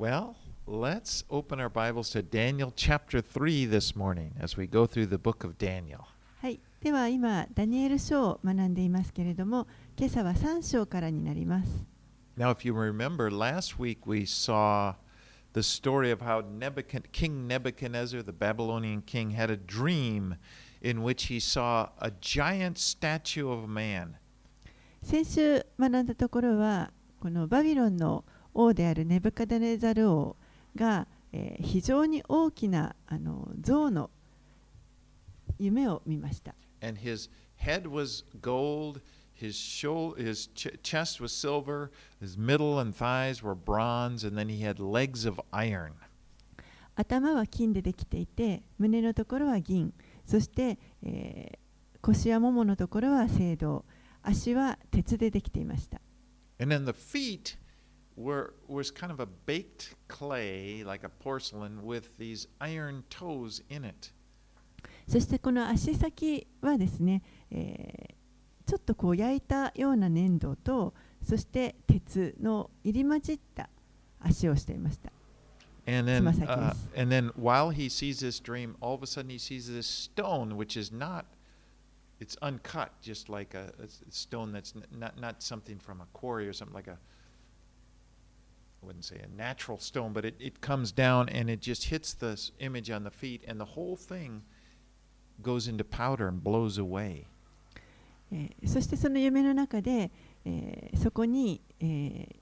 Well, let's open our Bibles to Daniel chapter 3 this morning as we go through the book of Daniel. はい、では今、ダニエル書を学んでいますけれども、今朝は3章からになります。 Now, if you remember, last week we saw the story of how Nebuchad- King Nebuchadnezzar, the Babylonian king, had a dream in which he saw a giant statue of a man. 先週学んだところは、このバビロンの 王であるネブカデネザル王が、えー非常に大きなあの象の夢を見ました。And his head was gold, his, shoulder, his ch- chest was silver, his middle and thighs were bronze, and then he had legs of iron. 頭は金でできていて、胸のところは銀、そして、えー腰やもものところは青銅、足は鉄でできていました。And then the feet were was kind of a baked clay, like a porcelain, with these iron toes in it. そしてこの足先はですね、えーちょっとこう焼いたような粘土とそして鉄の入り混じった足をしていました。 And then, Tsumasaki uh, desu. and then while he sees this dream, all of a sudden he sees this stone, which is not, it's uncut, just like a, a s- stone that's n- not not something from a quarry or something like a, I wouldn't say a natural stone, but it, it comes down and it just hits the s- image on the feet, and the whole thing goes into powder and blows away. えーそしてその夢の中で、えーそこに、えー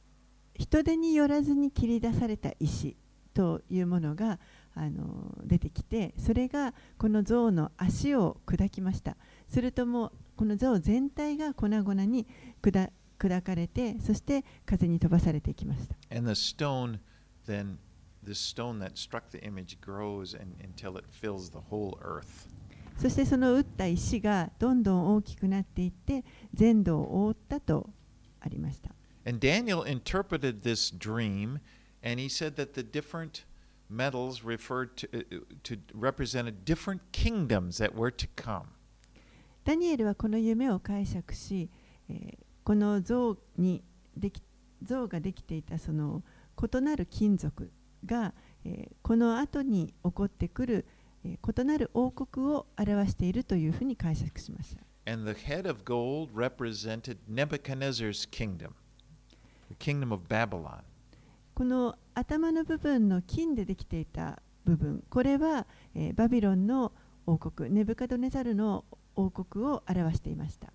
人手によらずに切り出された石というものが、あのー出てきてそれがこの象の足を砕きましたするともうこの象全体が粉々に砕砕かれてそして風に飛ばされていきました And the stone, then, this stone that struck the image grows and, until it fills the whole earth. そしてその打った石がどんどん大きくなっていって全土を覆ったとありました And Daniel interpreted this dream, and he said that the different metals referred to, uh, to represented different kingdoms that were to come. ダニエルはこの夢を解釈し、えーこの像にでき像ができていたその異なる金属が、えーこの後に起こってくる、えー異なる王国を表しているというふうに解釈しました。And the head of gold represented Nebuchadnezzar's kingdom, the kingdom of Babylon. この頭の部分の金でできていた部分これは、えーバビロンの王国ネブカドネザルの王国を表していました。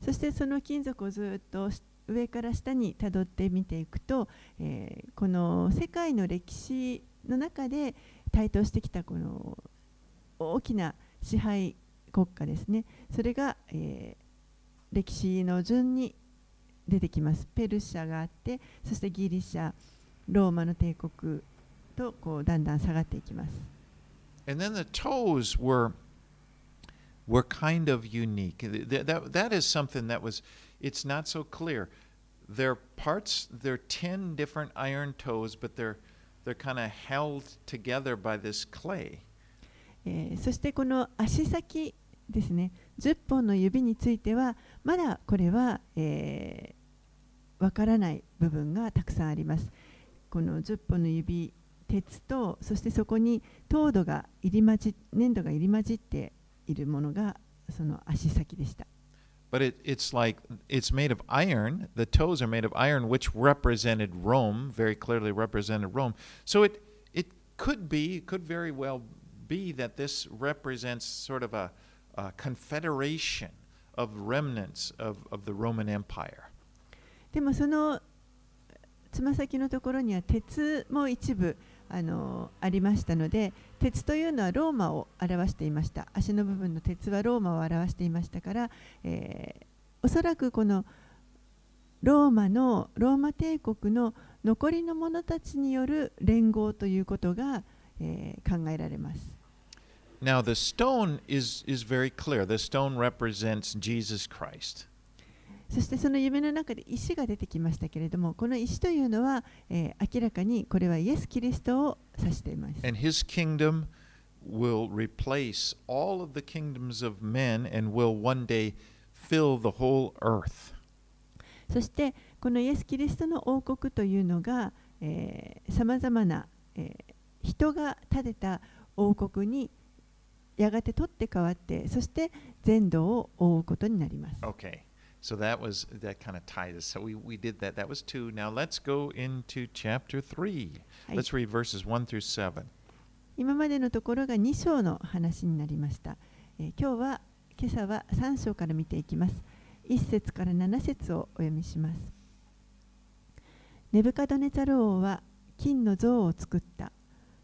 そしてその金属をずっと上から下にたどってみていくと、えー、この世界の歴史の中で台頭してきたこの大きな支配国家ですね。それが、えー、歴史の順に出てきますペルシャがあってそしてギリシャローマの帝国とこうだんだん下がっていきます And then the toes were were kind of unique. Th- That, that is something that was it's not so clear. They're parts they're 10 different iron toes, but they're they're kind of held together by this clay. えーそしてこの足先ですね10本の指についてはまだこれはわ、えーわからない部分がたくさんありますこの10本の指鉄とそしてそこに糖度が入り混じ粘土が入り混じっているものがその足先でした But it, it's like it's made of iron. The toes are made of iron, which represented Rome, very clearly represented Rome. So it it could be, could very well be that this represents sort of a, a confederation of remnants of, of the Roman Empire. でもそのつま先のところには鉄も一部あのありましたので鉄というのはローマを表していました足の部分の鉄はローマを表していましたから、えーおそらくこのローマのローマ帝国の残りの者たちによる連合ということが、えー考えられます。Now the stone is is very clear. The stone represents Jesus Christ. そしてその夢の中で石が出てきましたけれどもこの石というのは、えー明らかにこれはイエス・キリストを指しています。And his kingdom will replace all of the kingdoms of men and will one day fill the whole earth. そしてこのイエス・キリストの王国というのがさまざまな、えー人が建てた王国にやがて取って代わってそして全土を覆うことになります。Okay. So that was that kind of ties us. So we, we did that. That was two. Now let's go into chapter three. Let's read verses one through seven. 今までのところが2章の話になりました。えー、今日は今朝は3章から見ていきます。1節から7節をお読みします。ネブカドネザル王は金の像を作った。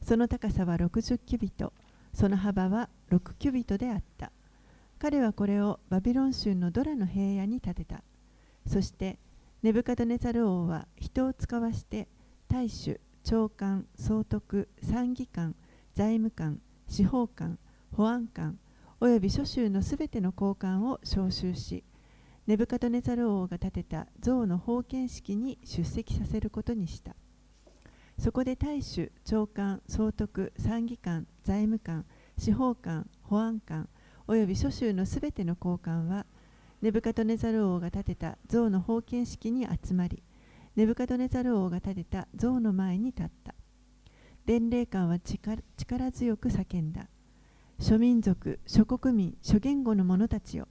その高さは60キュビト、その幅は6キュビトであった。彼はこれをバビロン州のドラの平野に建てた。そしてネブカドネザル王は人を使わして大衆、長官、総督、参議官、財務官、司法官、保安官、および諸州のすべての高官を招集し、ネブカドネザル王が建てた像の封建式に出席させることにした。そこで大衆、長官、総督、参議官、財務官、司法官、保安官、および諸州のすべての高官は、ネブカドネザル王が建てた像の封建式に集まり、ネブカドネザル王が建てた像の前に立った。伝令官は力強く叫んだ。諸民族、諸国民、諸言語の者たちよ。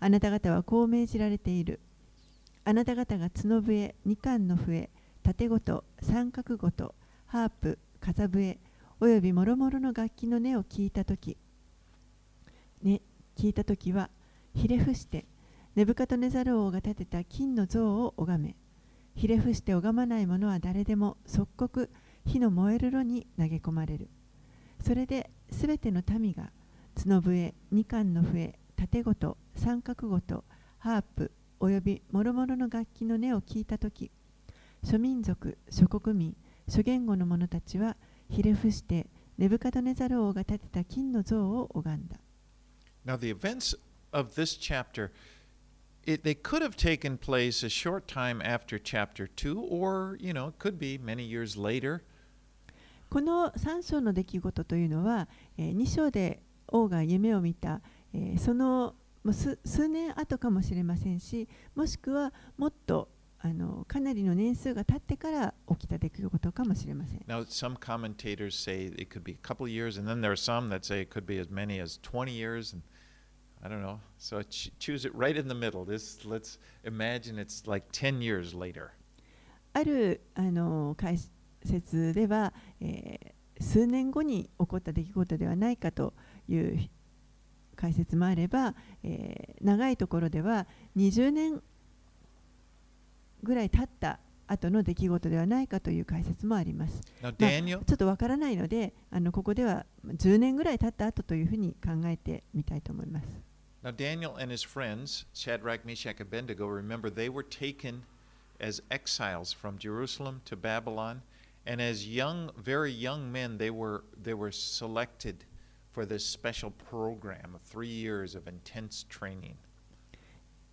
あなた方はこう命じられている。あなた方が角笛、二冠の笛、盾ごと、三角ごと、ハープ、風笛、およびもろもろの楽器の音を聞いたとき、ね、聞いたときは、ひれ伏して、ネブカトネザル王が建てた金の像を拝め、ひれ伏して拝まない者は誰でも即刻火の燃える炉に投げ込まれる。それですべての民が角笛、二冠の笛、盾ごと、三角ごと、ハープ、および諸々の楽器の音を聞いたとき、諸民族、諸国民、諸言語の者たちはひれ伏してネブカドネザル王が建てた金の像を拝んだ。Now the events of this chapter it, they could have taken place a short time after chapter 2 or you know it could be many years later この3章の出来事というのは、えー、2章で王が夢を見た、えー、そのもう数年後かもしれませんしもしくはもっとあのかなりの年数が経ってから起きた出来事かもしれません。Now, some commentators say it could be a couple years, and then there are some that say it could be as many as 20 years. And I don't know. So ch choose it right in the middle. This, let's imagine it's like 10 years later. あるあの解説では、えー、数年後に起こった出来事ではないかという解説もあれば、えー、長いところでは20年ぐらい経った後の出来事ではないかという解説もあります。Now, まあ、ちょっとわからないので、あのここでは10年ぐらい経った後というふうに考えてみたいと思います。Now, Daniel and his friends, Shadrach, Meshach, and Abednego, remember they were taken as exiles from Jerusalem to Babylon, and as young, very young men, they were, they were selected for this special program of three years of intense training.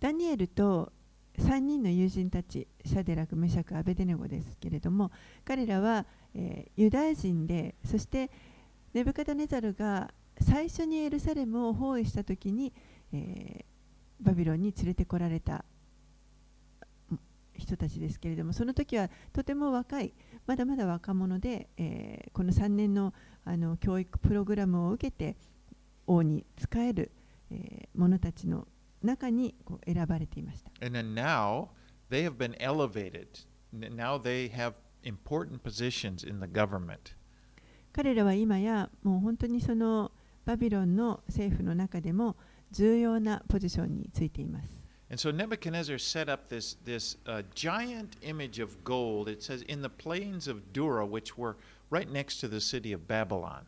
ダニエルと3人の友人たち、シャデラク、メシャク、アベデネゴですけれども、彼らは、えー、ユダヤ人で、そしてネブカダネザルが最初にエルサレムを包囲したときに、えー、バビロンに連れてこられた人たちですけれども、その時はとても若い、まだまだ若者で、えー、この3年のあの教育プログラムを受けて王に仕える、えー、者たちの中にこう選ばれていました。And then now they have been elevated. Now they have important positions in the government. 彼らは今やもう本当にそのバビロンの政府の中でも重要なポジションについています。And so Nebuchadnezzar set up this, this uh, giant image of gold, it says, in the plains of Dura, which were right next to the city of Babylon.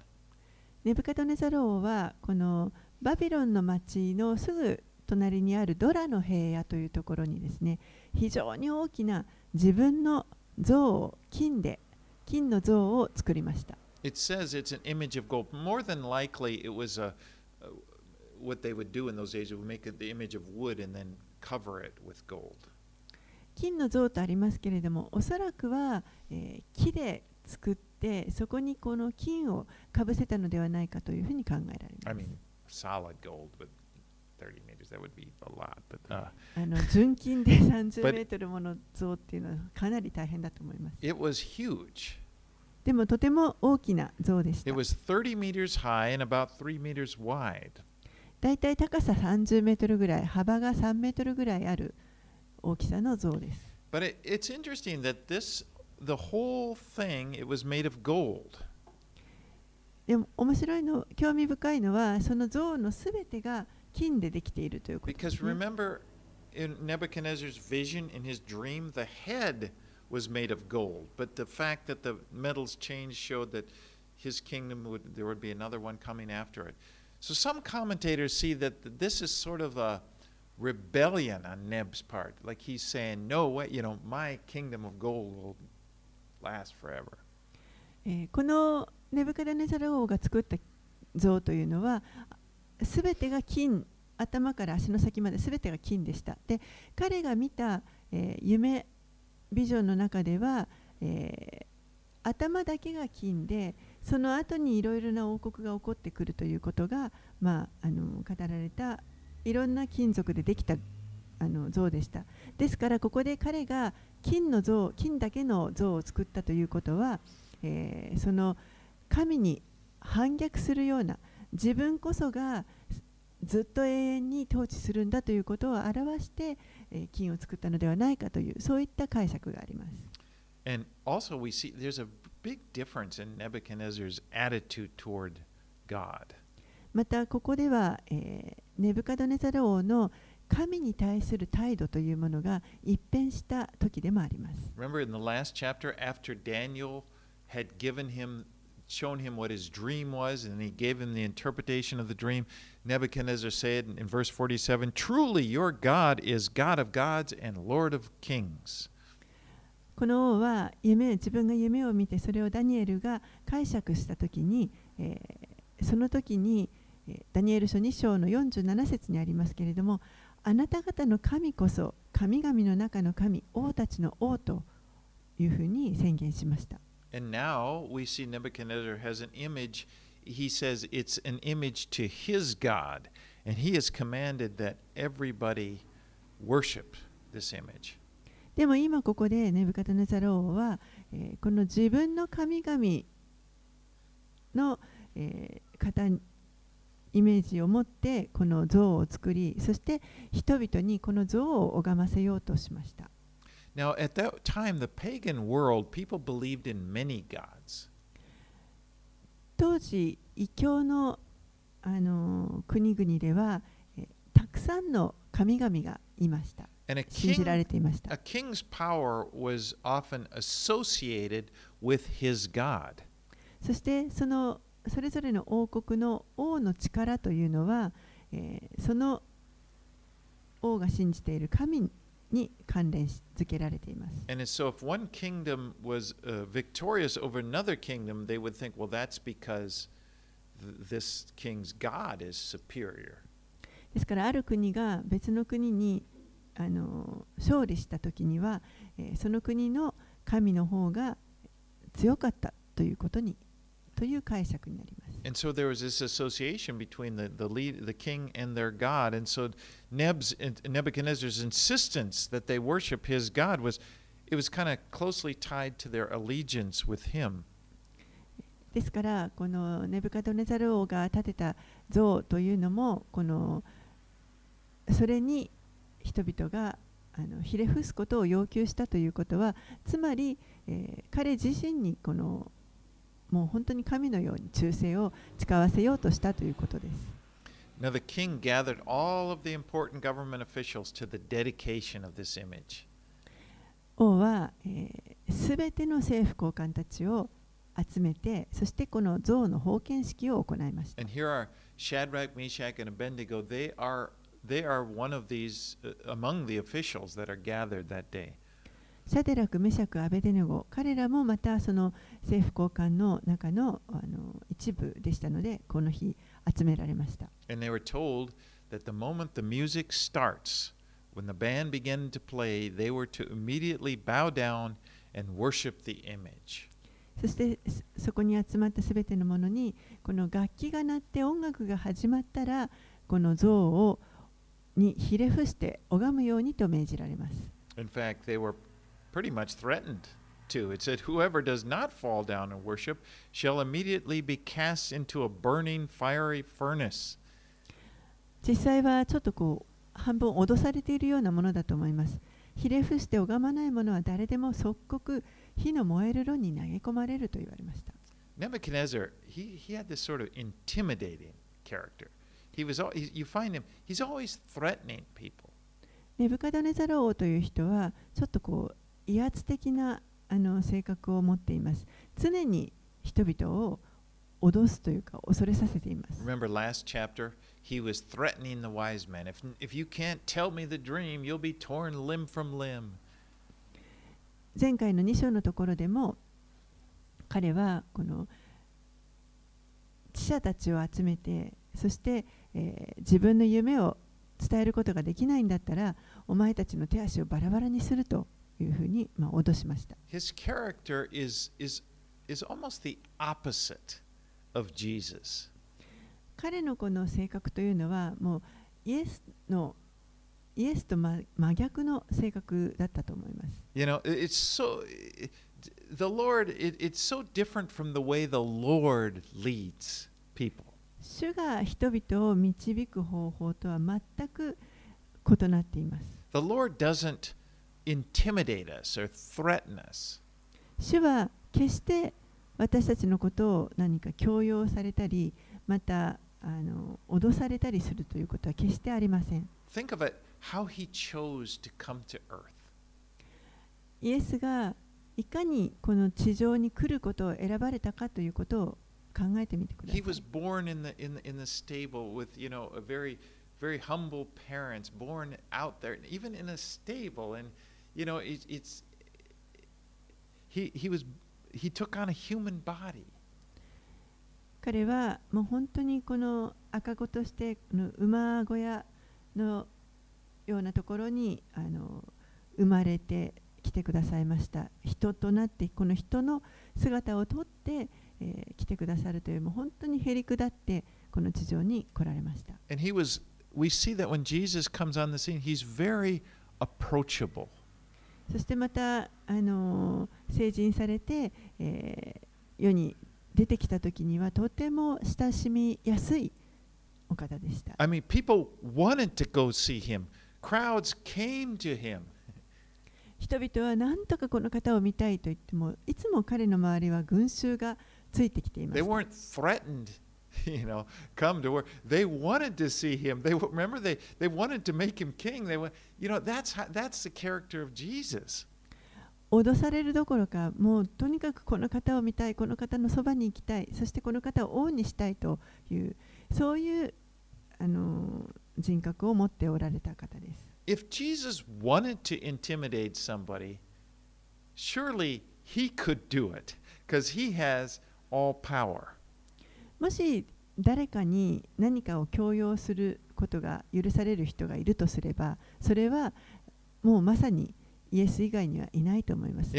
ネブカドネザロ王はこのバビロンの町のすぐ隣にあるドラの平野というところにですね非常に大きな自分の像を金で金の像を作りました。It says it's an image of gold. More than likely, it was a, what they would do in those days. Would make it the image of wood and then cover it with gold. 金の像とありますけれども、おそらくは、えー、木で作っててそこにこの金をかぶせたのではないかというふうに考えられ I ます mean, solid gold, but 30 meters, that would be a lot. But uh, あの純金で30 But- メートルもの像っていうのはかなり大変だと思います it was huge. でもとても大きな像でし It た was 30 meters high and about 3 meters wide. だいたい高さ30メートルぐらい幅が3メートルぐらいある大きさの像です But it, it's interesting that this, the whole thing, it was made of gold. でも面白いの興味深いのはその像のすべてが金でできているということで Because す、ね、remember, in Nebuchadnezzar's vision, in his dream, the head was made of gold. But the fact that the metals changed showed that his kingdom would, there would be another one coming after it. So some commentators see that this is sort of a rebellion on Neb's part. Like he's saying, no way, you know, my kingdom of gold will last forever. えこのネブカデネザル王が作った像というのはすべてが金頭から足の先まですべてが金でしたで彼が見た、えー夢ビジョンの中では、えー頭だけが金でその後にいろいろな王国が起こってくるということが、まあ、あの語られたいろんな金属でできたあの像でしたですからここで彼が金の像金だけの像を作ったということは、えーその神に反逆するような自分こそがずっと永遠に統治するんだということを表して、えー金を作ったのではないかというそういった解釈があります。And also, we see there's a big difference in Nebuchadnezzar's attitude toward God. またここでは、えーネブカドネザル王の神に対する態度というものが一変した時でもあります。 Remember in the last chapter, after Daniel had given him, shown him what his dream was, and he gave him the interpretation of the dream, Nebuchadnezzar said in verse 47 Truly, your God is God of gods and Lord of kings. この王は夢自分が夢を見てそれをダニエルが解釈した時に、えーその時に、ダニエル書2章の47節にありますけれどもあなた方の神こそ神々の中の神王たちの王というふうに宣言しました And now we see Nebuchadnezzar has an image. He says it's an image to his God, and he has commanded that everybody worship this image. でも今ここでネブカドネザル王は、えーこの自分の神々の、えー方にイメージを持ってこの像を作りそして人々にこの像を拝ませようとしました Now, at that time, the pagan world, people believed in many gods. 当時異教の、あのー国々では、えーたくさんの神々がいました信じられていました。そしてそのそれぞれの王国の王の力というのは、えー、その王が信じている神に関連し続けられています。ですからある国が別の国にあの勝利した時には、えーその国の神の方が強かったということにという解釈になります。And so there was this association between the, the lead, the king and their God. And so Neb's, Nebuchadnezzar's insistence that they worship his God was, it was kind of closely tied to their allegiance with him. ですからこのネブカドネザル王が建てた像というのもこのそれに人々があのひれ伏すことを要求したということはつまり、えー彼自身にこのもう本当に神のように忠誠を誓わせようとしたということです。Now the king gathered all of the important government officials to the dedication of this image. 王はすべ、ての政府高官たちを集めてそしてこの像の封建式を行いました。And here are Shadrach, Meshach, and Abednego. They are They are one of these among the officials that are gathered that day. シャデラク、メシャク、アベ、彼らもまたその政府高官の中の,あの一部でしたので、この日集められました。そしてそ,そこに集まったすべてのものに、この楽器が鳴って音楽が始まったら、この像をにひれ伏して拝むようにと命じられます。In fact, they were pretty much threatened to. It said, Whoever does not fall down and worship shall immediately be cast into a burning fiery furnace. 実際はちょっとこう半分脅されているようなものだと思います。ひれ伏して拝まない者は誰でも即刻火の燃える炉に投げ込まれると言われました。Nebuchadnezzar, he, he had this sort of intimidating character. He was, you find him, he's always threatening people. ネブカドネザル王という人はちょっとこう威圧的なあの性格を持っています。常に人々を脅すというか恐れさせています。Remember last chapter, he was threatening the wise men. If, if you can't tell me the dream, you'll be torn limb from limb. 前回の2章のところでも彼はこの知者たちを集めてそして、えー、自分の夢を伝えることができないんだったらお前たちの手足をバラバラにするというふうに、まあ、脅しました。His character is, is, is almost the opposite of Jesus. 彼のこの性格というのはもうイエスのイエスと真逆の性格だったと思います。You know, it's so, the Lord, it, it's so different from the way the Lord leads people. 主が人々を導く方法とは全く異なっています。The Lord doesn't intimidate us or threaten us. 主は決して私たちのことを何か強要されたり、またあの脅されたりするということは決してありません。Think of it how he chose to come to earth. イエスがいかにこの地上に来ることを選ばれたかということを考えてみてください。He was born in the, in the, in the stable with, you know, a very, very humble parents, born out there, even in a stable. And you know, it, it's he he was he took on a human body. 彼はもう本当にこの赤子としての馬小屋のようなところにあの生まれてきてくださいました。人となってこの人の姿をとって、えー、来てくださるという、もう本当にへりくって、この地上に来られました。そしてまた、あのー、成人されて、えー、世に出てきたときには、とても親しみやすいお方でした。人々は何とかこの方を見たいと言っても、いつも彼の周りは群衆が。ついてきています。They weren't threatened. you know, come to work. They wanted to see him. They remember they, they wanted to make him king. They went, you know, that's how, that's the character of Jesus. 脅されるどころか、もうとにかくこの方を見たい、この方のそばに行きたい、そしてこの方を王にしたいという、そういうあの人格を持っておられた方です。If Jesus wanted to intimidate somebody, surely he could do it because he has もし誰かに何かを強要することが許される人がいるとすれば、それはもうまさにイエス以外にはいないと思います。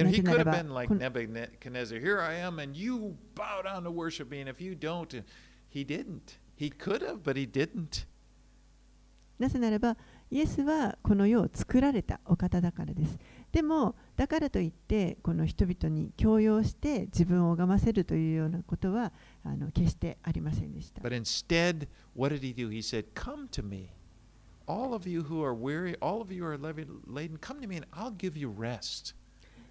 なぜならば、イエスはこの世を作られたお方だからです。でもだからといってこの人々に強要して自分を拝ませるというようなことはあの決してありませんでした。Instead, he he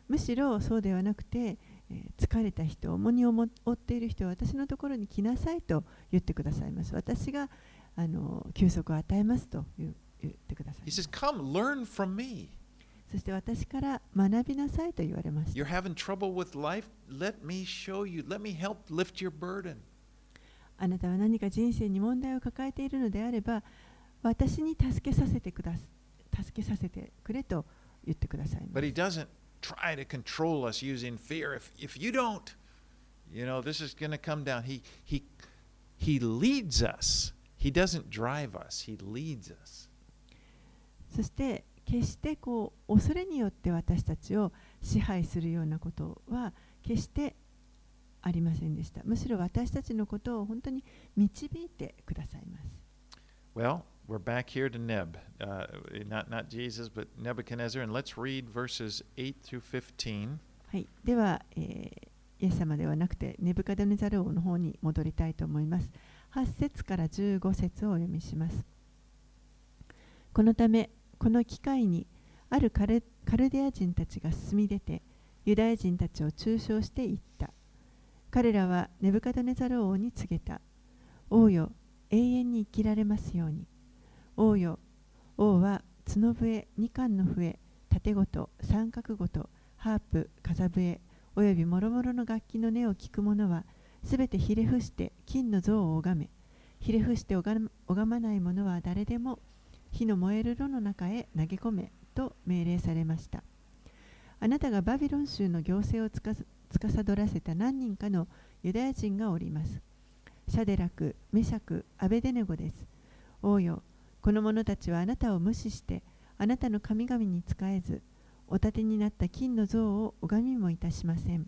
むしろそうではなくて、えー、疲れた人、重荷を負っている人は私のところに来なさいと言ってくださいます。私があの休息を与えますと言ってくださいます。He says, Come, learn from me. そして私から学びなさいと言われました。You're having trouble with life? Let me show you. Let me help lift your burden. あなたは何か人生に問題を抱えているのであれば、私に助けさせてくだ助けさせてくれと言ってください。But he doesn't try to control us using fear. If, if you don't, you know, this is going to come down. He, he, he leads us. He doesn't drive us. He leads us. そして決してこう恐れによって私たちを支配するようなことは決してありませんでした。むしろ私たちのことを本当に導いてくださいます。Well, we're back here to Neb, uh, not, not Jesus, but Nebuchadnezzar, and let's read verses 8 through 15. はい、では、えーイエス様ではなくてネブカドネザル王の方に戻りたいと思います。8節から15節をお読みします。このため、この機会にあるカルデア人たちが進み出て、ユダヤ人たちを中傷して言った。彼らはネブカドネザル王に告げた。王よ、永遠に生きられますように。王よ、王は角笛、二冠の笛、盾ごと、三角ごと、ハープ、風笛、および諸々の楽器の音を聞く者は、すべてひれ伏して金の像を拝め、ひれ伏して拝まない者は誰でも火の燃える炉の中へ投げ込めと命令されました。あなたがバビロン州の行政をつか司らせた何人かのユダヤ人がおります。シャデラク、メシャク、アベデネゴです。王よ、この者たちはあなたを無視して、あなたの神々に仕えず、お立てになった金の像を拝みもいたしません。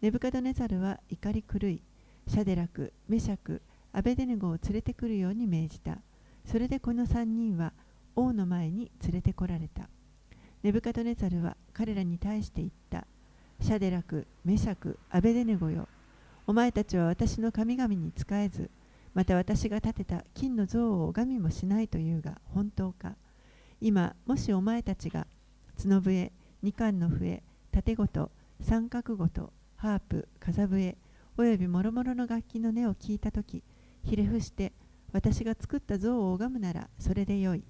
ネブカドネザルは怒り狂い、シャデラク、メシャク、アベデネゴを連れてくるように命じた。それでこの3人は王の前に連れてこられた。ネブカドネザルは彼らに対して言った。シャデラク、メシャク、アベデネゴよ。お前たちは私の神々に仕えず、また私が建てた金の像を拝みもしないというが本当か。今、もしお前たちが角笛、二冠の笛、盾ごと、三角ごと、ハープ、風笛、および諸々の楽器の音を聞いたとき、ひれ伏して私が作った像を拝むならそれでよい。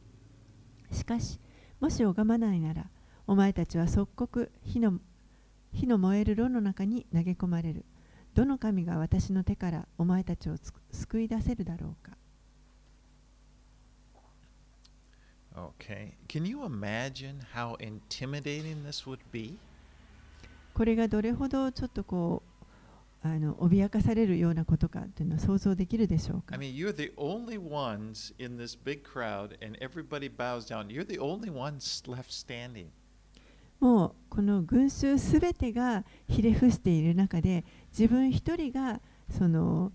しかし、もし拝まないなら、お前たちは即刻火の火の燃える炉の中に投げ込まれる。どの神が私の手からお前たちを救い出せるだろうか。Okay. Can you imagine how intimidating this would be? これがどれほどちょっとこうあの脅かされるようなことかというのは想像できるでしょうか I。mean, you're the only ones in this big crowd, and everybody bows down. You're the only ones left standing. もうこの群衆すべてがひれ伏している中で自分一人がその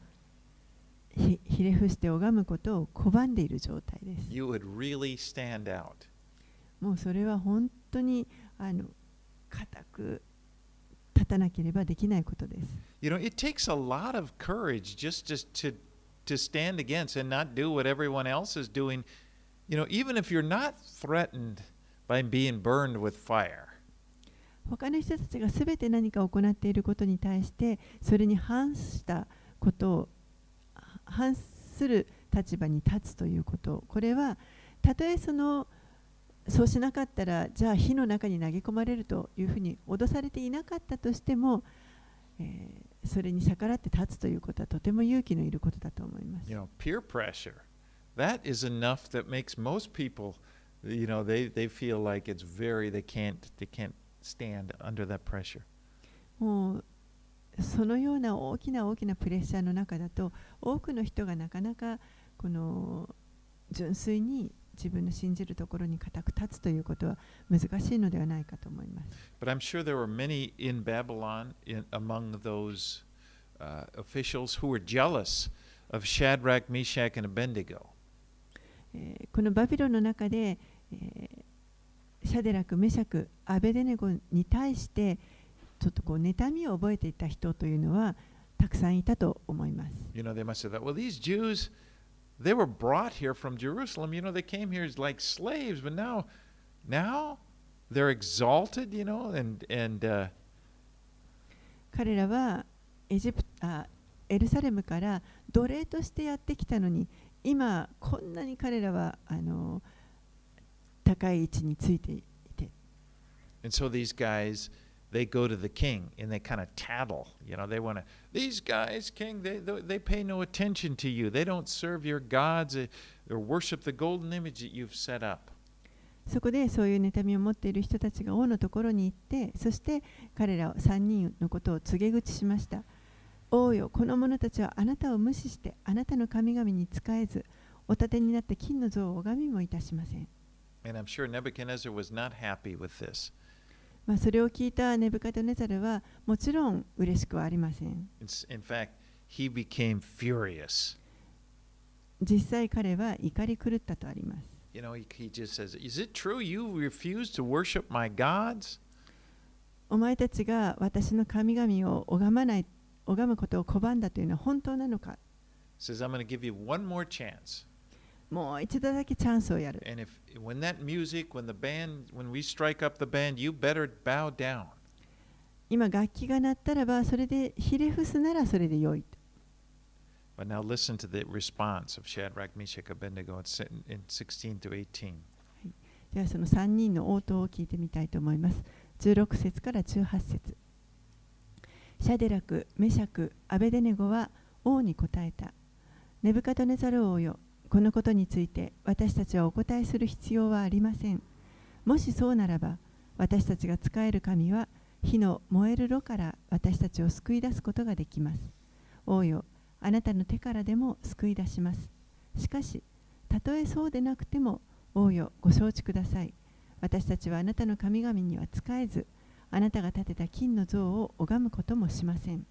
ひひれ伏して拝むことを拒んでいる状態です。You would really stand out. もうそれは本当にあの固く立たなければできないことです。You know, it takes a lot of courage just to, to, to stand against and not do what everyone else is doing. You know, even if you're not threatened by being burned with fire. 他の人たちがすべて何か行っていることに対してそれに反したことを反する立場に立つということこれはたとえそのそうしなかったらじゃあ火の中に投げ込まれるというふうに脅されていなかったとしても、えーそれに逆らって立つということはとても勇気のいることだと思います。You know, peer pressure. That is enough that makes most people, you know, they, they feel like it's very they can't they can't stand under that pressure. もうそのような大きな大きなプレッシャーの中だと多くの人がなかなかこの純粋に自分の信じるところに固く立つということは難しいのではないかと思います。Sure in in, those, uh, Shadrach, Meshach, えー、このバビロンの中で、えー、シャデラク、メシャク、アベデネゴに対してちょっとこう妬みを覚えていた人というのはたくさんいたと思います。You know, they must have thought, well, these Jews, they were brought here from Jerusalem. You know, they came here as like slaves, but now, now they're exalted. You know, and and uh, 彼らはエジプあエルサレムから奴隷としてやってきたのに今こんなに彼らはあの高い位置についていて and so these guys, they go to the king and they kind of tattle. You know, they want to. These guys, king, they they pay no attention to you. They don't serve your gods uh, or worship the golden image that you've set up. そこでそういう妬みを持っている人たちが王のところに行ってそして彼ら3人のことを告げ口しました王よこの者たちはあなたを無視してあなたの神々に仕えずお立てになって金の像を拝みもいたしません And I'm sure Nebuchadnezzar was not happy with this. まあ、それを聞いたネブカドネザルはもちろん嬉しくはありません。In fact, he became furious. 実際彼は怒り狂ったとあります。You know, he, just says, Is it true you refuse to worship my gods? お前たちが私の神々を拝まない拝むことを拒んだというのは本当なのか says, I'm going to give you one more chance. もう一度だけチャンスをやる。And if when that music, when the band, when we strike up the band, you better bow down. 今楽器が鳴ったらばそれでひれ伏すならそれでよい。But now listen to the response of Shadrach, Meshach, Abednego in se- in 16 to 18. ではその3人の応答を聞いてみたいと思います。16節から18節シャデラク、メシャク、アベデネゴは王に答えた。ネブカドネザル王よ、このことについて私たちはお答えする必要はありません。もしそうならば、私たちが仕える神は火の燃える炉から私たちを救い出すことができます。王よ、あなたの手からでも救い出します。しかし、たとえそうでなくても、王よ、ご承知ください。私たちはあなたの神々には仕えず、あなたが建てた金の像を拝むこともしません。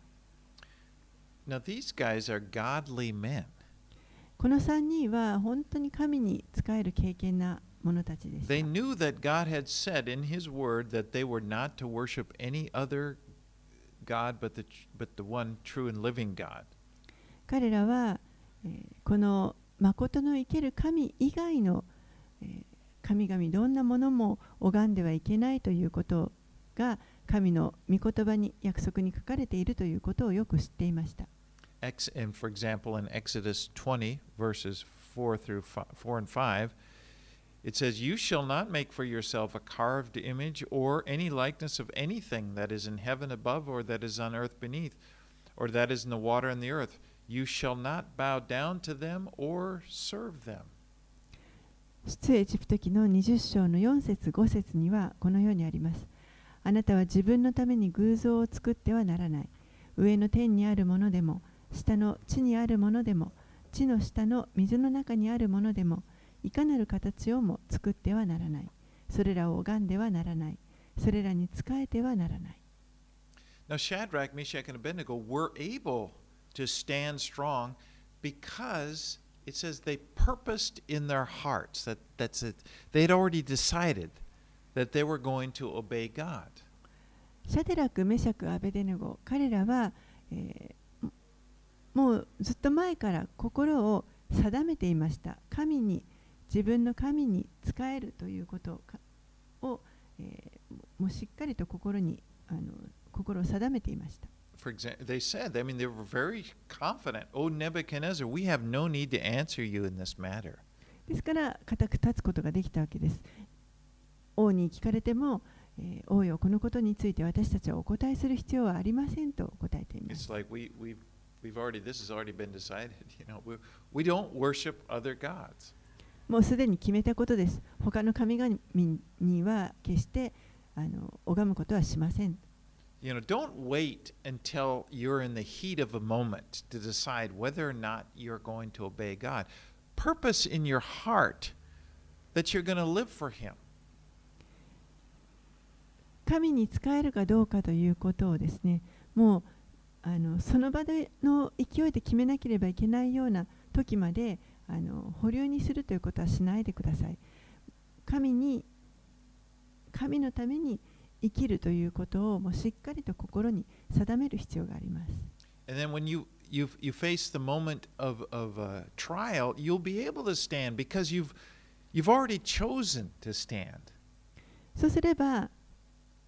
Now, these guys are godly men. この3人は本当に神に仕える経験な者たちでした。彼らは、え、この誠の生ける神以外の、え、神々どんなものも拝んではいけないということが神の御言葉に約束に書かれているということをよく知っていました。Ex, and for example, in Exodus 20, verses 4 through 5, 4 and 5, it says, You shall not make for yourself a carved image or any likeness of anything that is in heaven above, or that is on earth beneath, or that is in the water and the earth. You shall not bow down to them or serve them. 出エジプト記の20章の4節5節にはこのようにあります。あなたは自分のために偶像を作ってはならない。上の天にあるものでも、 下の地にあるものでも、地の下の水の中にあるものでも、いかなる形をも作ってはならない。それらを拝んではならない。それらに仕えてはならない。Now, Shadrach, Meshach, and Abednego were able to stand strong because it says they purposed in their hearts that that's it. They had already decided that they were going to obey God. シャデラク、メシャク、アベデネゴ、彼らは、えーもうずっと前から心を定めていました。神に、自分の神に仕えるということかを、えーもうしっかりと心にあの心を定めていました。For example, they said, I mean, they were very confident. Oh, Nebuchadnezzar, we have no need to answer you in this matter. ですから、固く立つことができたわけです。王に聞かれても、えー王よ、このことについて私たちはお答えする必要はありませんと答えています It's。like we, we've, we've already, this has already been decided. You know, we, we don't worship other gods. もうすでに決めたことです。他の神々には決してあの拝むことはしません。 You know, don't wait until you're in the heat of a moment to decide whether or not you're going to obey God. Purpose in your heart that you're going to live for Him. 神に仕えるかどうかということをですね、もう あのその場での勢いで決めなければいけないような時まであの保留にするということはしないでください。神に神のために生きるということをもうしっかりと心に定める必要があります。And then when you, you, you face the moment of, of uh, trial, you'll be able to stand because you've, you've already chosen to stand. そうすれば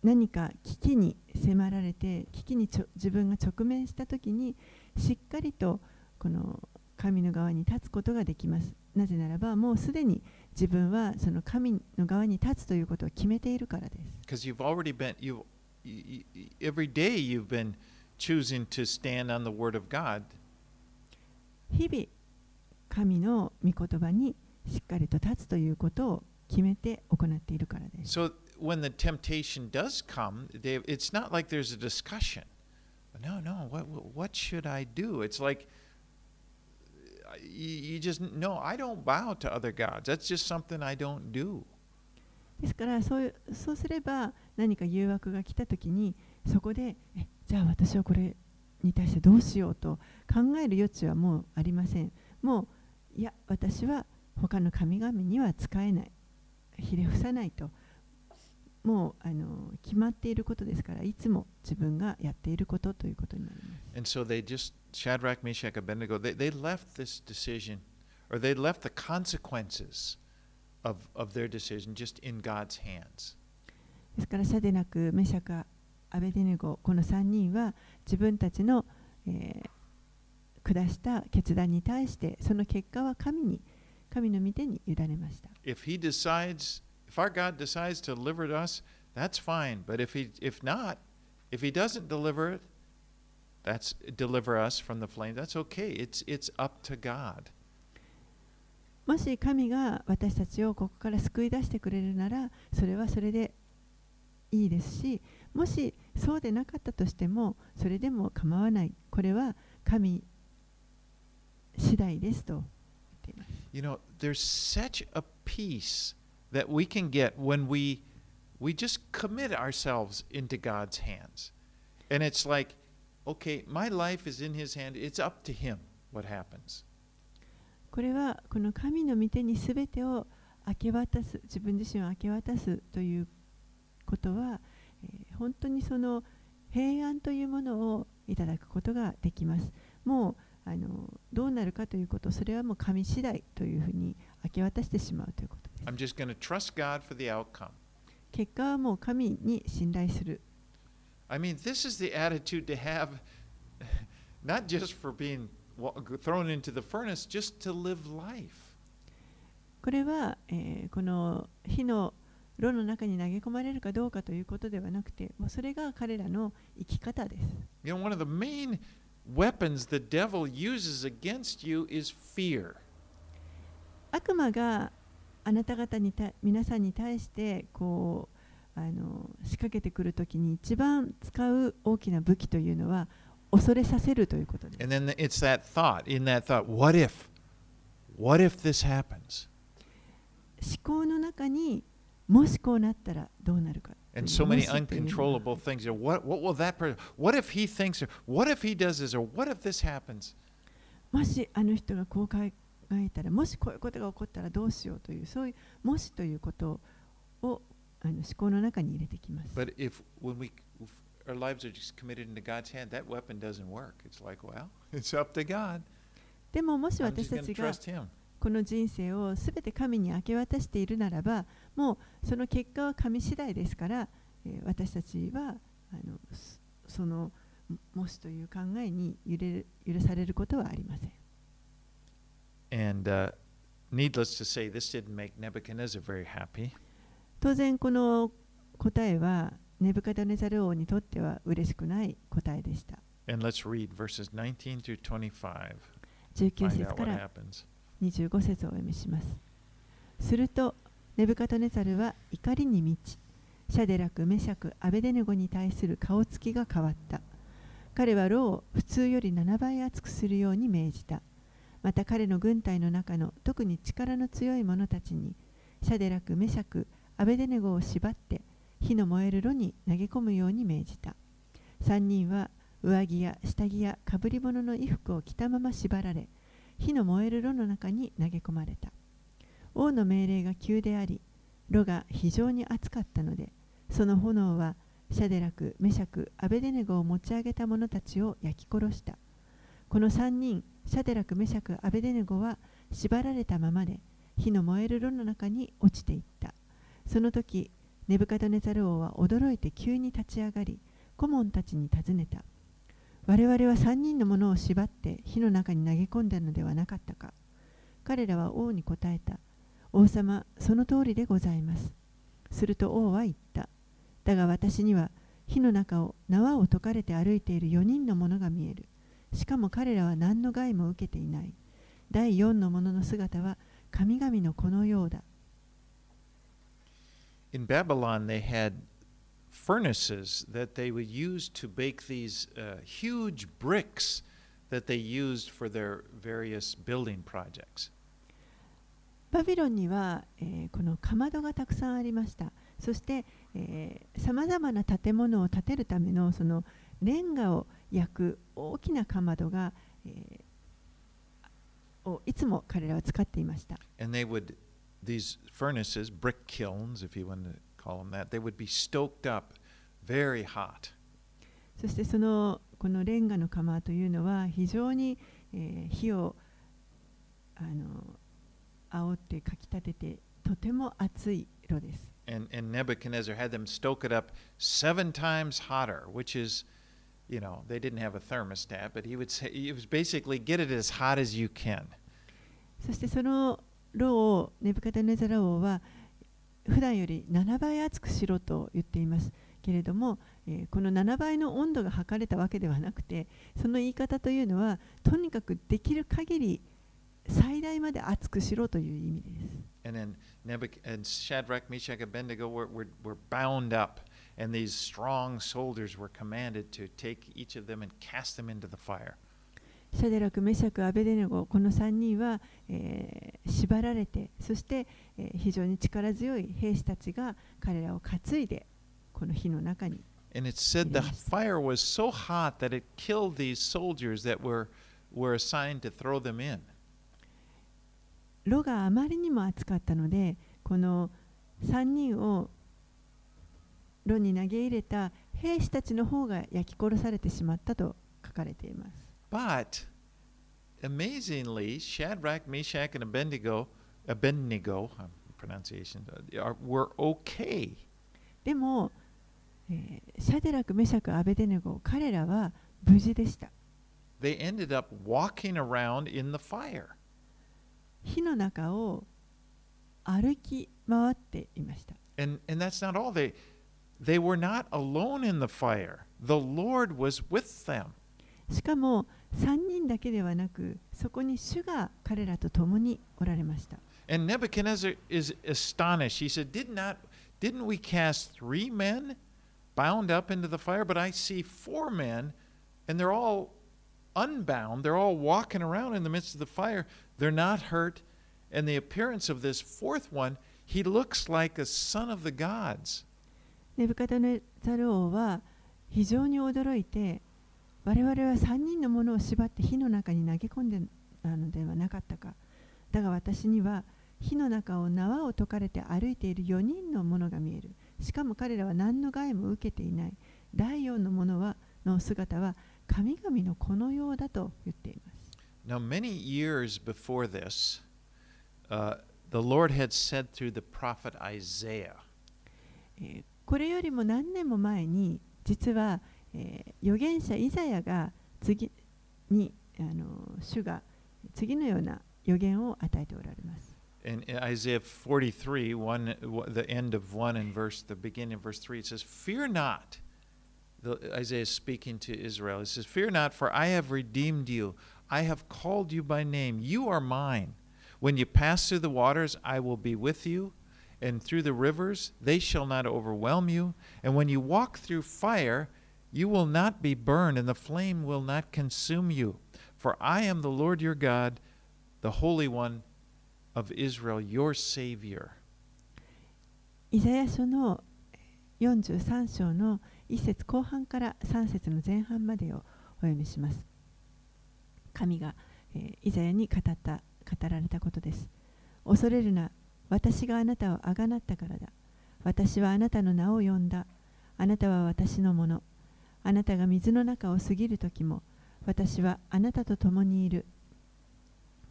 何か危機に迫られて危機にちょ自分が直面した時にしっかりとこの神の側に立つことができます。なぜならばもうすでに自分はその神の側に立つということを決めているからです。You've already been, you've, every day you've been choosing to stand on the Word of God. 日々神の御言葉にしっかりと立つということを決めて行っているからです。So when the temptation does come, they, it's not like there's a discussion. No, no, what, what should I do? It's like you, you just no, I don't bow to other gods. That's just something I don't do. ですからそういうそうすれば何か誘惑が来た時にそこでえじゃあ私はこれに対してどうしようと考える余地はもうありませんもういや私は他の神々には使えないひれ伏さないともうあの決まっていることですからいつも自分がやっていることということになります And so they just, Shadrach, Meshach, Abednego, they, they left this decision, or they left the consequences of, of their decision just in God's hands. ですからシャデナク、メシャカ、アベデネゴこの3人は自分たちの、えー下した決断に対してその結果は神に神の御手に委ねました。If he decides, if our God decides to deliver to us, that's fine. But if he, if not, if he doesn't deliver it, that's deliver us from the flame. That's okay. It's it's up to God. もし神が私たちをここから救い出してくれるならそれはそれでいいですしもしそうでなかったとしてもそれでも構わないこれは神次第ですと言っています You know, there's such a peace that we can get when we we just commit ourselves into God's hands. And it's like, okay, my life is in his hand. It's up to him what happens. これはこの神の御手にすべてを明け渡す自分自身を明け渡すということは、えー本当にその平安というものをいただくことができます。もうあのどうなるかということそれはもう神次第というふうに明け渡してしまうということです結果はもう神に信頼する I mean, this is the attitude to have, not just for being thrown into the furnace, just to live life. これは、えー、この火の炉の中に投げ込まれるかどうかということではなくて、もうそれが彼らの生き方です。You know, one of the main 武器は悪魔があなた方にた皆さんに対してこうあの仕掛けてくるときに一番使う大きな武器というのは恐れさせるということです。思考の中にもしこうなったらどうなるか。And so も many uncontrollable things. What, what will that person, what if he thinks, or what if he does this, or what if this happens? もしあの人がこう考えたら、もしこういうことが起こったらどうしようという、そういうもしということをあの思考の中に入れてきます。But if, when we, if our lives are just committed into God's hand, that weapon doesn't work. It's like, well, it's up to God. でももし私たちが trust him. この人生をすべて神に明け渡しているならばもうその結果は神次第ですから、えー私たちはあのそそのもしという考えに揺れる許されることはありません And uh, needless to say, this didn't make Nebuchadnezzar very happy. 当然この答えはネブカダネザル王にとっては嬉しくない答えでした And let's read verses 19 through 25. 19 Find 節から happens. 25節をお読みしますするとネブカドネザルは怒りに満ちシャデラク、メシャク、アベデネゴに対する顔つきが変わった。彼は炉を普通より7倍熱くするように命じた。また彼の軍隊の中の特に力の強い者たちにシャデラク、メシャク、アベデネゴを縛って火の燃える炉に投げ込むように命じた。3人は上着や下着やかぶり物の衣服を着たまま縛られ火の燃える炉の中に投げ込まれた。王の命令が急であり炉が非常に熱かったのでその炎はシャデラク、メシャク、アベデネゴを持ち上げた者たちを焼き殺した。この3人シャデラク、メシャク、アベデネゴは縛られたままで火の燃える炉の中に落ちていった。その時ネブカドネザル王は驚いて急に立ち上がり顧問たちに尋ねた。我々は3人の者を縛って火の中に投げ込んだのではなかったか。彼らは王に答えた。王様その通りでございますすると王は言っただが私には火の中を縄を解かれて歩いている4人の者が見えるしかも彼らは何の害も受けていない第4の者の姿は神々のこのようだ In Babylon, they had furnaces that they would use to bake these uh, huge bricks that they used for their various building projects. バビロンには、えーこのかまどがたくさんありましたそしてさまざまな建物を建てるためのそのレンガを焼く大きなかまどが、えー、をいつも彼らは使っていました。And they would, these furnaces, brick kilns, if you want to call them that, they would be stoked up very hot. そしてそのこのレンガの釜というのは非常に、えー、火をあの煽ってかき立ててとても熱い炉です。And, and Nebuchadnezzar had them stoke it up seven times hotter, which is, you know, they didn't have a thermostat, but he would say, it was basically get it as hot as you can. そしてその炉をネブカタネザラ王は普段より7倍熱くしろと言っていますけれども、えー、この7倍の温度が測れたわけではなくてその言い方というのはとにかくできる限り最大まで熱くしろという意味です。And then and Shadrach, Meshach, and Abednego were, were, were bound up, and these strong soldiers were commanded to take each of them and cast them into the fire. シャデラク、メシャク、アベデネゴ、この3人は、えー、縛られて、そして、えー、非常に力強い兵士たちが彼らを担いで、この火の中に。And it said the fire was so hot that it killed these soldiers that were, were assigned to throw them in. 炉があまりにも熱かったのでこの3人を炉に投げ入れた兵士たちの方が焼き殺されてしまったと書かれています。But amazingly, Shadrach, Meshach, and Abednego, Abednego pronunciation, were okay. でも、えー、シャデラク、メシャク、アベデネゴ、彼らは無事でした。They ended up walking around in the fire. 火の中を歩き回っていました。And, and that's not all. They, they were not alone in the fire. The Lord was with them. しかも3人だけではなく、そこに主が彼らと共におられました。And Nebuchadnezzar is astonished. He said, Did not, Didn't we cast three men bound up into the fire? But I see four men, and they're all unbound. They're all walking around in the midst of the fire. They're not hurt. And the appearance of this fourth one, he looks like a son of the gods. ネブカドネザル王は非常に驚いて我々は3人のものを縛って火の中に投げ込んでたのではなかったかだが私には火の中を縄を解かれて歩いている4人のものが見えるしかも彼らは何の害も受けていない第4のものはの姿は神々のこのようだと言っています Now, many years before this, uh, the Lord had said through the prophet Isaiah, これよりも何年も前に実は、えー、預言者イザヤが次にあの主が次のような予言を与えておられます。In Isaiah 43, one, the end of 1 and verse, the beginning of verse 3, it says, Fear not. The, Isaiah is speaking to Israel. It says, Fear not, for I have redeemed you. I have called you by name. You are mine. When you pass through the waters, I will be with you, and through the rivers, they shall not overwhelm you. And when you walk through fire, you will not be burned, and the flame will not consume you. For I am the Lord your God, the Holy One of Israel, your Savior. イザヤ書の43章の 1節後半から3節の前半までをお読みします。神が、えー、イザヤに語った語られたことです。恐れるな。私があなたをあがなったからだ。私はあなたの名を呼んだ。あなたは私のもの。あなたが水の中を過ぎる時も私はあなたと共にいる。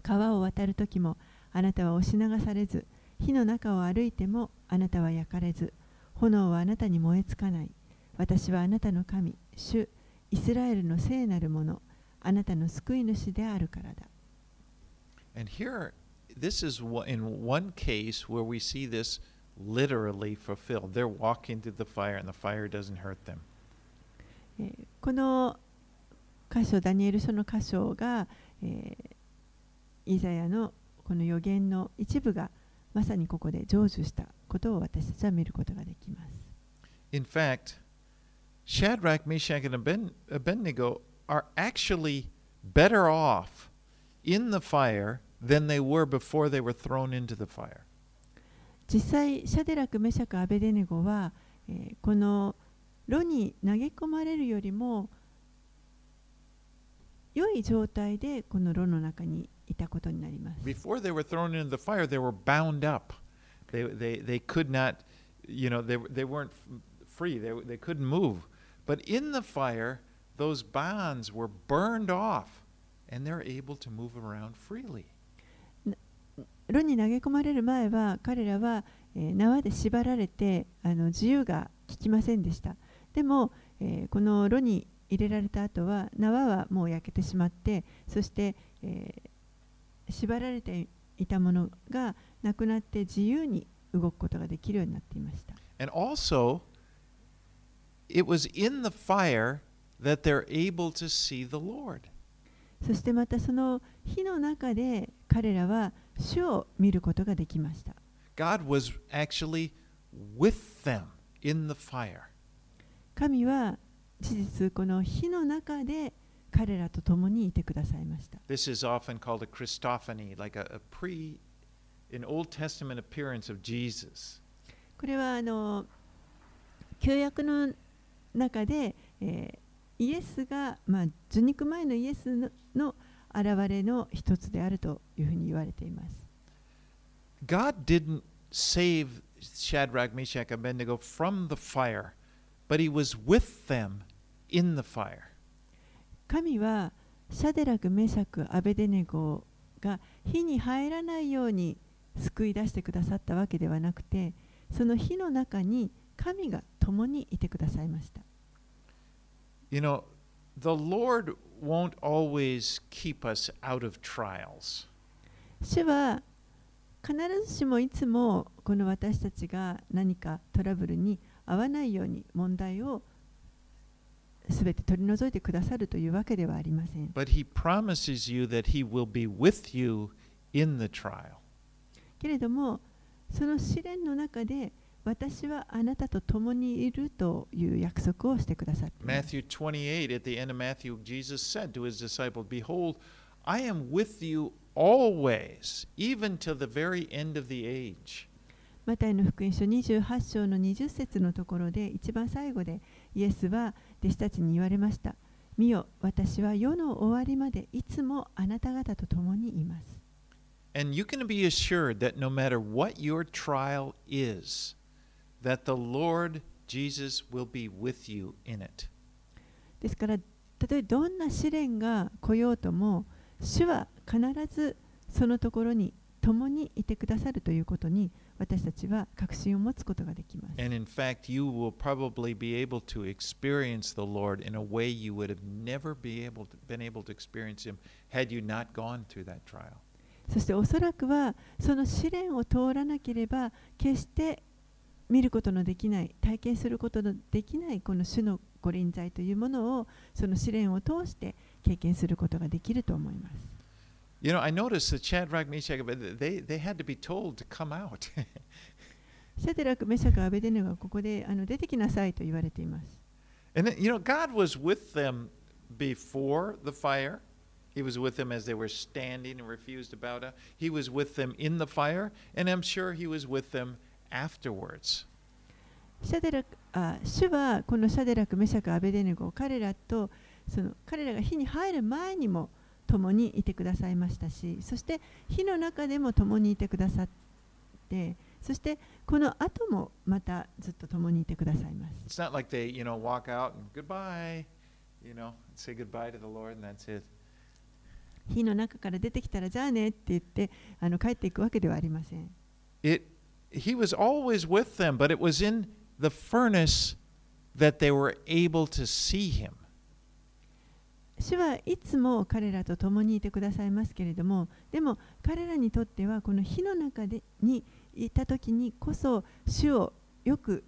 川を渡る時もあなたは押し流されず火の中を歩いてもあなたは焼かれず炎はあなたに燃えつかない。私はあなたの神主イスラエルの聖なるものあなたの救い主であるからだ。And here, this is in one case where we see this literally fulfilled. They're walking through the fire and the fire doesn't hurt them. この箇所、ダニエル書の箇所が、えー、イザヤのこの予言の一部がまさにここで成就したことを私たちは見ることができます。In fact, Shadrach, Meshach, and Abednego are actually better off in the fire than they were before they were thrown into the fire. 実際シャデラクメシャクアベデネゴは、えーこの炉に投げ込まれるよりも良い状態でこの炉の中にいたことになります。 Before they were thrown into the fire, they were bound up. They, they, they could not, you know, they, they weren't f- free. They, they couldn't move. But in the fire, those bonds were burned off and they're able to move around freely. 炉に投げ込まれる前は彼らは、えー縄で縛られてあの自由が利きませんでしたでも、えーこの炉に入れられた後は縄はもう焼けてしまってそして、えー縛られていたものがなくなって自由に動くことができるようになっていました And also, it was in the fire that they're able to see the Lord. そしてまたその火の中で彼らは主を見ることができました God was actually with them in the fire. 神は事実この火の中で彼らと共にいてくださいました This is often called a Christophany, like a, a pre, an Old Testament appearance of Jesus. これはあの旧約の 中で、えーイエスが、まあ、受肉前のイエスのの現れの一つであるというふうに言われています。God didn't save Shadrach, Meshach, Abednego from the fire, but He was with them in the fire. 神はシャデラク、メシャク、アベデネゴが火に入らないように救い出してくださったわけではなくて、その火の中に神が共にいてくださいました。You know, the Lord won't always keep us out of trials. 主は必ずしもいつもこの私たちが何かトラブルに合わないように問題をすべて取り除いてくださるというわけではありません。But He promises you that He will be with you in the trial. けれどもその試練の中で私はあなたと共にいるという約束をしてくださって Matthew 28, at the end of Matthew, Jesus said to his disciples, Behold, I am with you always, even to the very end of the age. マタイの福音書28章の20節のところで一番最後でイエスは弟子たちに言われました。見よ、私は世の終わりまでいつもあなた方と共にいます。And you can be assured that no matter what your trial is, that the Lord Jesus will be with you in it. ですから、たとえどんな試練が来ようとも、主は必ずそのところに共にいてくださるということに私たちは確信を持つことができます。And in fact, you will probably be able to experience the Lord in a way you would have never be able to, been able to experience Him had you not gone through that trial. そしておそらくはその試練を通らなければ決して見ることのできない体験することのできないこの主のご臨在というものをその試練を通して経験することができると思います。You know, I noticed that Shadrach, Meshach, they, they had to be told to come out. シャテラク、メシャク、アベデネゴがここであの出てきなさいと言われています。and then, you know, God was with them before the fire. He was with them as they were standing and refused to bow down. He was with them in the fire, and I'm sure He was with them afterwards. シャデラクあ主はこのシャデラク、メシャク、アベデネゴ彼らとその彼らが火に入る前にも共にいてくださいましたしそして火の中でも共にいてくださってそしてこの後もまたずっと共にいてくださいます。It's not like they, you know, walk out and goodbye, you know, say goodbye to the Lord, and that's it. 火の中から出てきたらじゃあねって言ってあの帰っていくわけではありません。It, he was always with them, but it was in the furnace that they were able to see him. 主はいつも彼らと共にいてくださいますけれどもでも彼らにとってはこの火の中でにいた時にこそ主をよく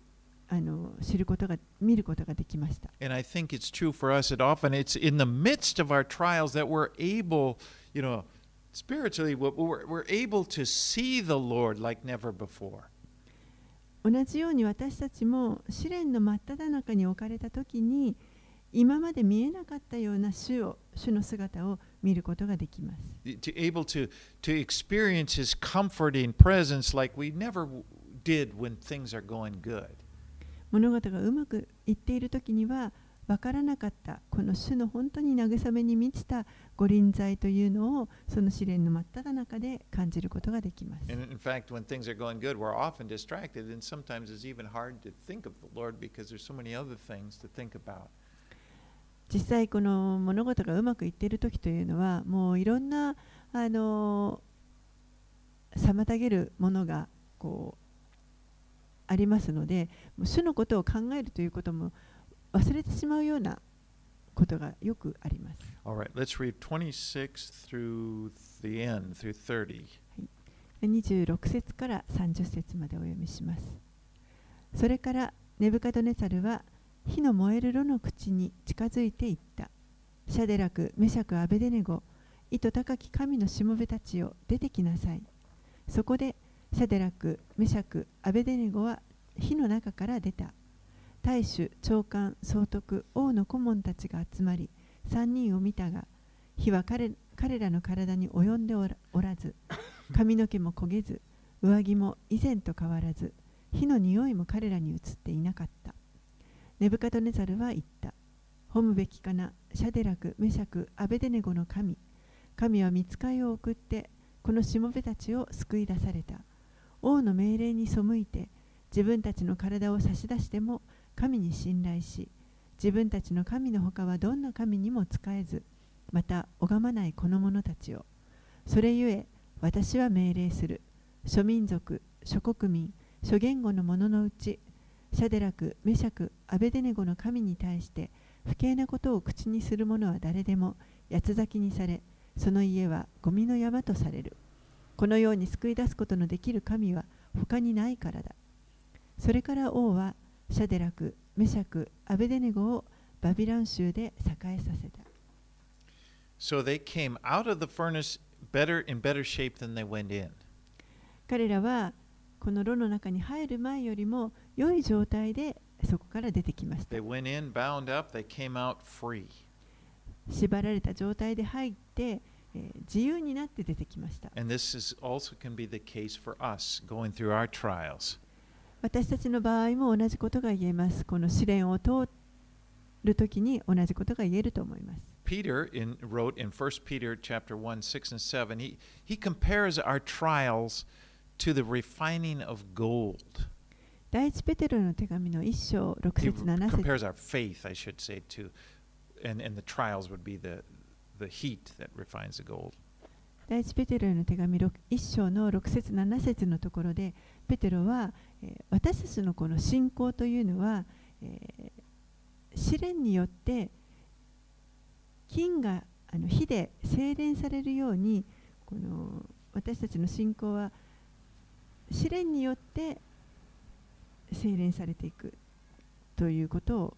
あの知ることが見ることができました。 And I think it's true for us that often it's in the midst of our trials that we're able, you know, スピリチュアルに we're, we're able to see the Lord like never before. 同じように私たちも試練の真った中に置かれた時に今まで見えなかったような主,を主の姿を見ることができます。物事がうまくいっている時には分からなかったこの主の本当に慰めに満ちたご臨在というのをその試練の真っ只中で感じることができます。実際この物事がうまくいっている時というのはもういろんなあの妨げるものがこうありますので主のことを考えるということも忘れてしまうようなことがよくあります。All right, let's read 26 through the end, through 30. 26節から30節までお読みします。それからネブカドネサルは火の燃える炉の口に近づいていった。シャデラク、メシャク、アベデネゴ、意図高き神のしもべたちよ、出てきなさい。そこでシャデラク、メシャク、アベデネゴは火の中から出た。大主、長官、総督、王の顧問たちが集まり、3人を見たが、火は彼彼らの体に及んでおらず、髪の毛も焦げず、上着も以前と変わらず、火の匂いも彼らに移っていなかった。ネブカドネザルは言った。褒むべきかな、シャデラク、メシャク、アベデネゴの神。神は見つかいを送って、このしもべたちを救い出された。王の命令に背いて、自分たちの体を差し出しても神に信頼し、自分たちの神のほかはどんな神にも仕えず、また拝まないこの者たちを。それゆえ、私は命令する。諸民族、諸国民、諸言語の者のうち、シャデラク、メシャク、アベデネゴの神に対して不敬なことを口にする者は誰でも八つ咲きにされ、その家はゴミの山とされる。このように救い出すことのできる神は他にないからだ。それから王はシャデラク、メシャク、アベデネゴをバビロン州で栄えさせた。So they came out of the furnace better in better shape than they went in. 彼らはこの炉の中に入る前よりも良い状態でそこから出てきました They。went in bound up, they came out free. 縛られた状態で入って、えー自由になって出てきました。And this is also can be the case for us going through our trials. 私たちの場合も同じことが言えます。この試練を通るときに同じことが言えると思います。Peter in, wrote in 1 Peter chapter 1, 6 and 7, he, he compares our trials to the refining of gold. 第一ペテロの手紙の1章6 He 節7節 compares our faith, I should say, to, and, and the trials would be the, the heat that refines the gold. 第一ペテロへの手紙1章の6節7節のところでペテロは、えー私たちのこの信仰というのは、えー試練によって金があの火で精錬されるようにこの私たちの信仰は試練によって精錬されていくということを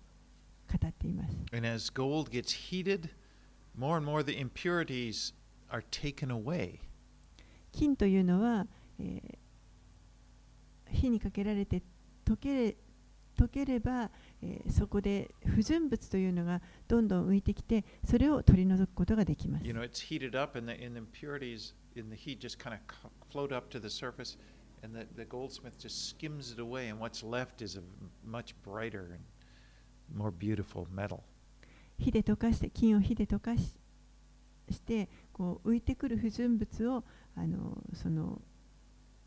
語っています。And as gold gets heated, more and more the impurities are taken away. 金というのは、えー火にかけられて溶けれ溶ければ、えーそこで不純物というのがどんどん浮いてきてそれを取り除くことができます You know, it's heated up, and the, and the impurities in the heat just kind of float up to the surface, and the, the goldsmith just skims it away, and what's left is a much brighter and more beautiful metal. 火で溶かして金を火で溶かししてこう浮いてくる不純物をあのその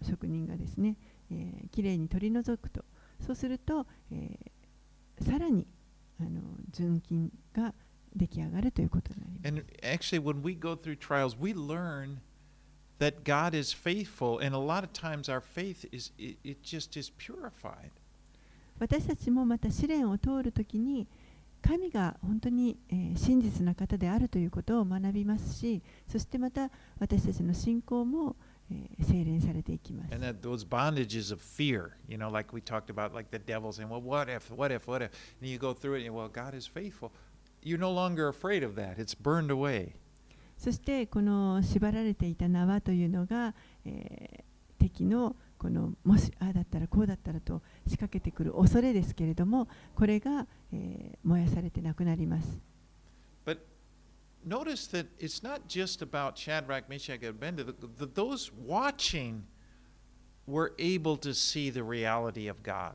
職人がですね、えー、きれいに取り除くとそうすると、えーさらにあの純金が出来上がるということになります And actually, when we go through trials, we learn that God is faithful, and a lot of times our faith is it, it just is purified. 私たちもまた試練を通るときに神が本当に、えー真実な方であるということを学びますしそしてまた私たちの信仰も、えー精錬されていきます。And that those bondages of fear, you know, like we talked about, like the devil saying, well, what if, what if, what if? And you go through it and, well, God is faithful. You're no longer afraid of that. It's burned away. そしてこの縛られていた縄というのが、えー敵のこのもしああだったらこうだったらと仕掛けてくる恐れですけれどもこれが、えー燃やされてなくなります。Notice that it's not just about Shadrach, Meshach, and Abednego. Those watching were able to see the reality of God.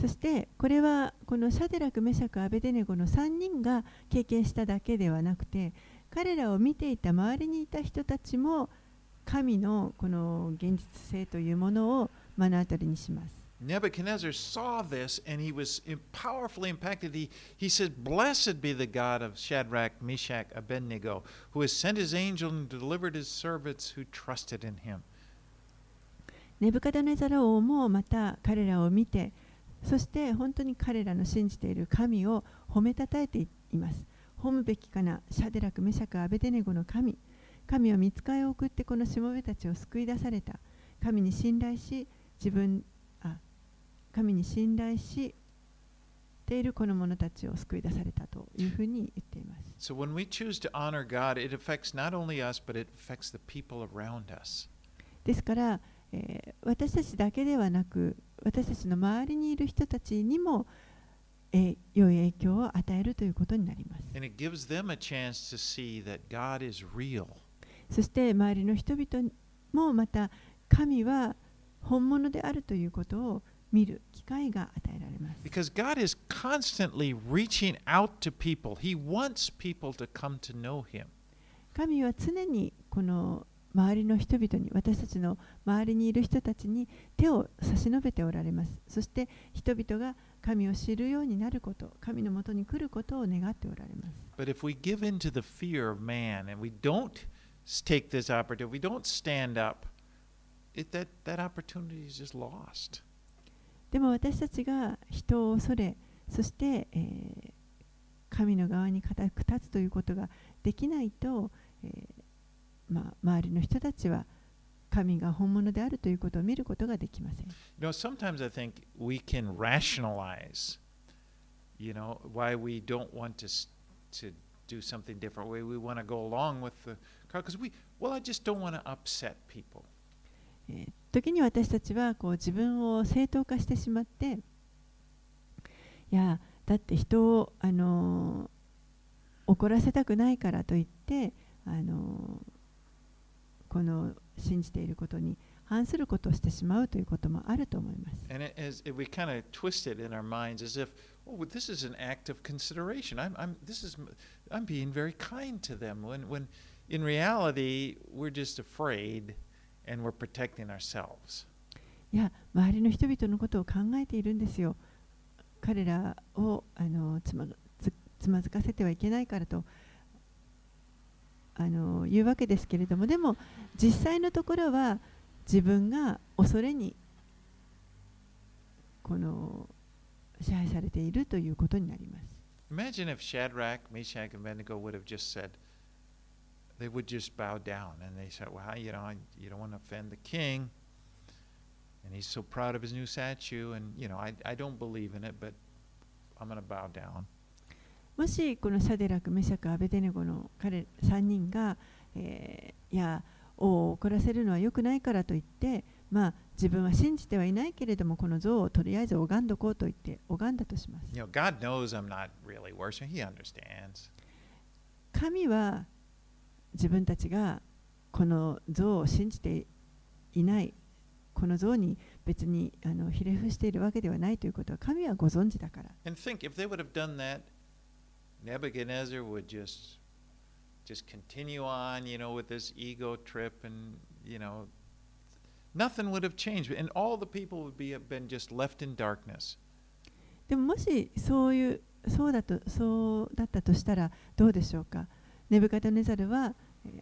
そしてこれはこのシャデラク、メシャク、アベデネゴの3人が経験しただけではなくて彼らを見ていた周りにいた人たちも神のこの現実性というものを目の当たりにします。Nebuchadnezzar saw this and he was powerfully impacted. He, he said, Blessed be the God of Shadrach, Meshach, Abednego, who has sent his angel and delivered his servants who trusted in him. ネブカダネザラ王もまた彼らを見て、そして本当に彼らの信じている神を褒めたたえています。褒むべきかな、シャデラク、メシャク、アベデネゴの神。神は見つかりを送ってこのしもべたちを救い出された。神に信頼し、自分 神に信頼しているこの者たちを救い出されたというふうに言っています。ですから、え、私たちだけではなく、私たちの周りにいる人たちにも、え、良い影響を与えるということになります。そして、周りの人々もまた、神は本物であるということを見る機会が与えられます。Because God is constantly reaching out to people. He wants people to come to know Him. 神は常にこの周りの人々に、私たちの周りにいる人たちに手を差し伸べておられます。そして人々が神を知るようになること、神のもとに来ることを願っておられます。But if we give in to the fear of man and we don't take this opportunity, we don't stand up, it, that, that opportunity is just lost. でも私たちが人を恐れそして、えー、神の側に固く立つということができないと、えーまあ、周りの人たちは神が本物であるということを見ることができません。You know, sometimes I think we can rationalize, you know, why we don't want to, to do something different. We, we want to go along with the crowd because we, well, I just don't want to upset people. 時に私たちはこう自分を正当化してしまっていやだって人をあの怒らせたくないからといってあのこの信じていることに反することをしてしまうということもあると思います。And as we kind of twist it in our minds as if, oh, this is an act of consideration. I'm, I'm, this is, I'm being very kind to them. When, when in reality, we're just afraid. And we're protecting ourselves. いや、周りの人々のことを考えているんですよ。彼らをあのつまつつまずかせてはいけないからとあの言うわけですけれども、でも実際のところは自分が恐れにこの支配されているということになります。Imagine if Shadrach, Meshach, and Abednego would have just said, they would just bow down and they said, Well, you know, you don't want to offend the king. And he's so proud of his new statue. And, you know, I, I don't believe in it, but I'm going to bow down. もしこのシャデラク、メシャク、アベデネゴの彼3人が、えー、いや、王を怒らせるのは良くないからと言って、まあ、自分は信じてはいないけれども、この像をとりあえず拝んどこうと言って拝んだとします。You know, God knows I'm not really worshiping. He understands. 神は自分たちがこの像を信じていないこの像に別にあのひれ伏しているわけではないということは神はご存知だから。And think if they would have done that, Nebuchadnezzar would just just continue on, you know, with this ego trip and, you know, nothing would have changed and all the people would be have been just left in darkness. でももしそういうそうだとそうだったとしたらどうでしょうか。ネブカドネザルは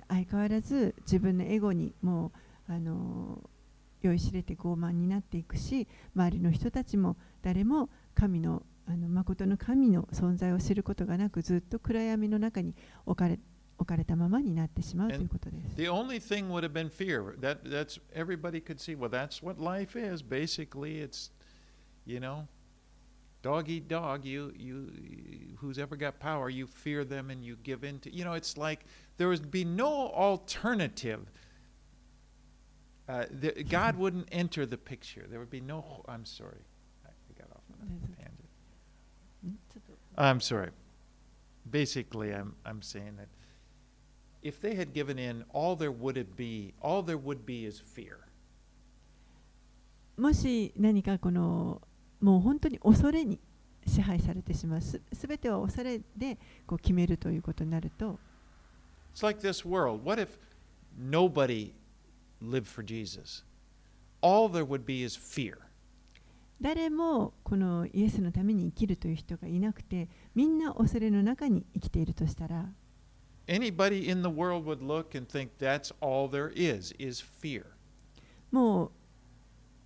相変わらず自分のエゴにもうあの酔いしれて傲慢になっていくし周りの人たちも誰も神のあの誠の神の存在を知ることがなくずっと暗闇の中に置かれ置かれたままになってしまうということです。The only thing would have been fear. That, that's everybody could see. Well, that's what life is. Basically, it's, you know, dog eat dog you you who's ever got power you fear them and you give in to you know it's like there would be no alternative uh, the, god wouldn't enter the picture there would be no i'm sorry i got off on a tangent i'm sorry basically i'm i'm saying that if they had given in all there would it be all there would be is fear もし何かこの もう本当に恐れに支配されてしまうすべては恐れでこう決めるということになると It's like this world. What if nobody lived for Jesus? All there would be is fear. 誰もこのイエスのために生きるという人がいなくてみんな恐れの中に生きているとしたら Anybody in the world would look and think that's all there is, is fear. も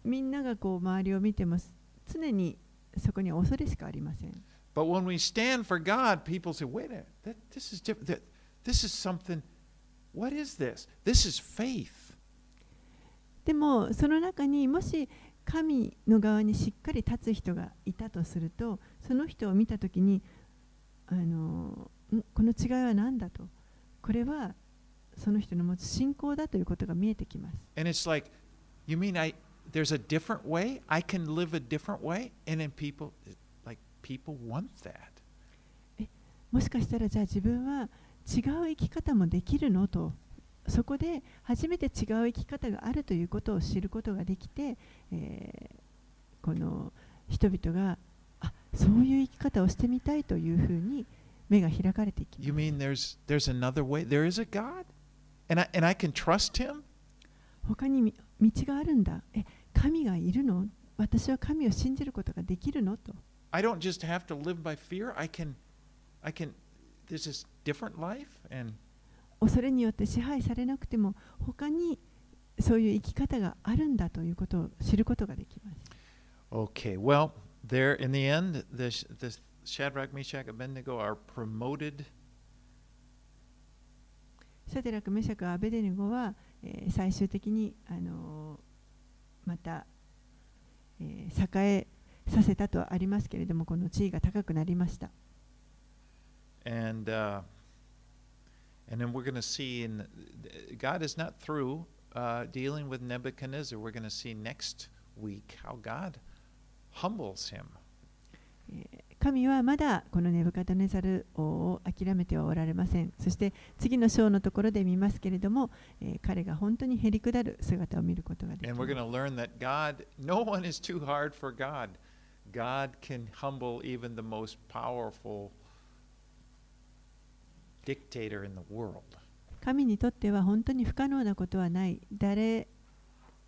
うみんながこう周りを見ても常にそこには恐れしかありません。But when we stand for God, people say, wait a minute, that, this is different. That, this is something. What is this? This is faith. でもその中にもし神の側にしっかり立つ人がいたとするとその人を見たときにあのんこの違いは何だとこれはその人の持つ信仰だということが見えてきます。And it's like, you mean I there's a different way? I can live a different way? And then people like people want that. もしかしたらじゃあ自分は違う生き方もできるのとそこで初めて違う生き方があるということを知ることができて、えーこの人々があそういう生き方をしてみたいというふうに目が開かれていきます You mean there's there's another way? There is a God? And I and I can trust him? 他にみ道があるんだえ神がいるの私は神を信じることができるのと I don't just have to live by fear. I can I can there's this different life and 恐れによって支配されなくても他にそういう生き方があるんだということを知ることができます Okay, well, there in the end, the, the Shadrach, Meshach, Abednego are promoted シャデラク、メシャク、アベデネゴは、えー最終的に、あのーまた、えー栄えさせたとありますけれども、この地位が高くなりました。and uh, and then we're going to see in God is not through uh, dealing with Nebuchadnezzar. We're going to see next week how God humbles him. 神はまだこのネブカタネザルを諦めてはおられません。そして次の章のところで見ますけれども、えー、彼が本当にへり下る姿を見ることができます。神にとっては本当に不可能なことはない。誰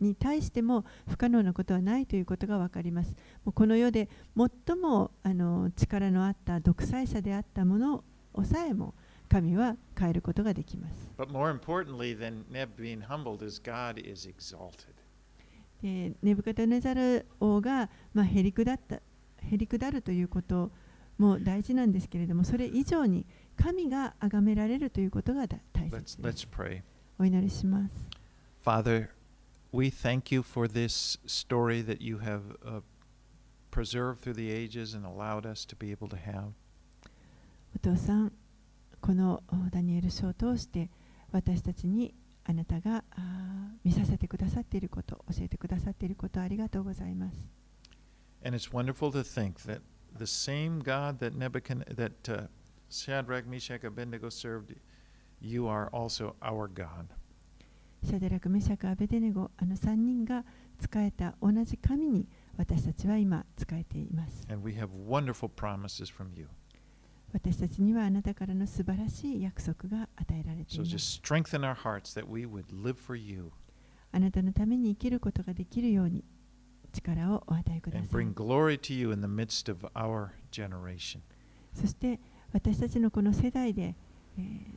に対しても不可能なことはないということが分かります。もうこの世で最もあの力のあった独裁者であったものをさえも神は変えることができます。But more importantly than Neb being humbled is God is exalted. でネブカドネザル王が、まあ、へりくだったへりくだるということも大事なんですけれども、それ以上に神が崇められるということが大大 Let's, 切で let's す。pray. お祈りします。Father, we thank you for this story that you have uh, preserved through the ages and allowed us to be able to have. お父さん、このおダニエル書を通して私たちにあなたがあー見させてくださっていること、教えてくださっていることありがとうございます。 And it's wonderful to think that the same God that Nebuchadnezzar, that uh, Shadrach, Meshach, Abednego served, you are also our God. シャデラク、メシャク、アベデネゴ、あの3人が使えた同じ神に私たちは今使えています。私たちにはあなたからの素晴らしい約束が与えられています。あなたのために生きることができるように力をお与えください。そして私たちのこの世代で、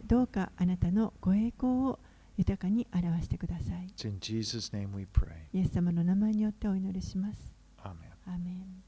どうかあなたのご栄光を豊かに表してください。イエス様の名前によってお祈りします。アーメン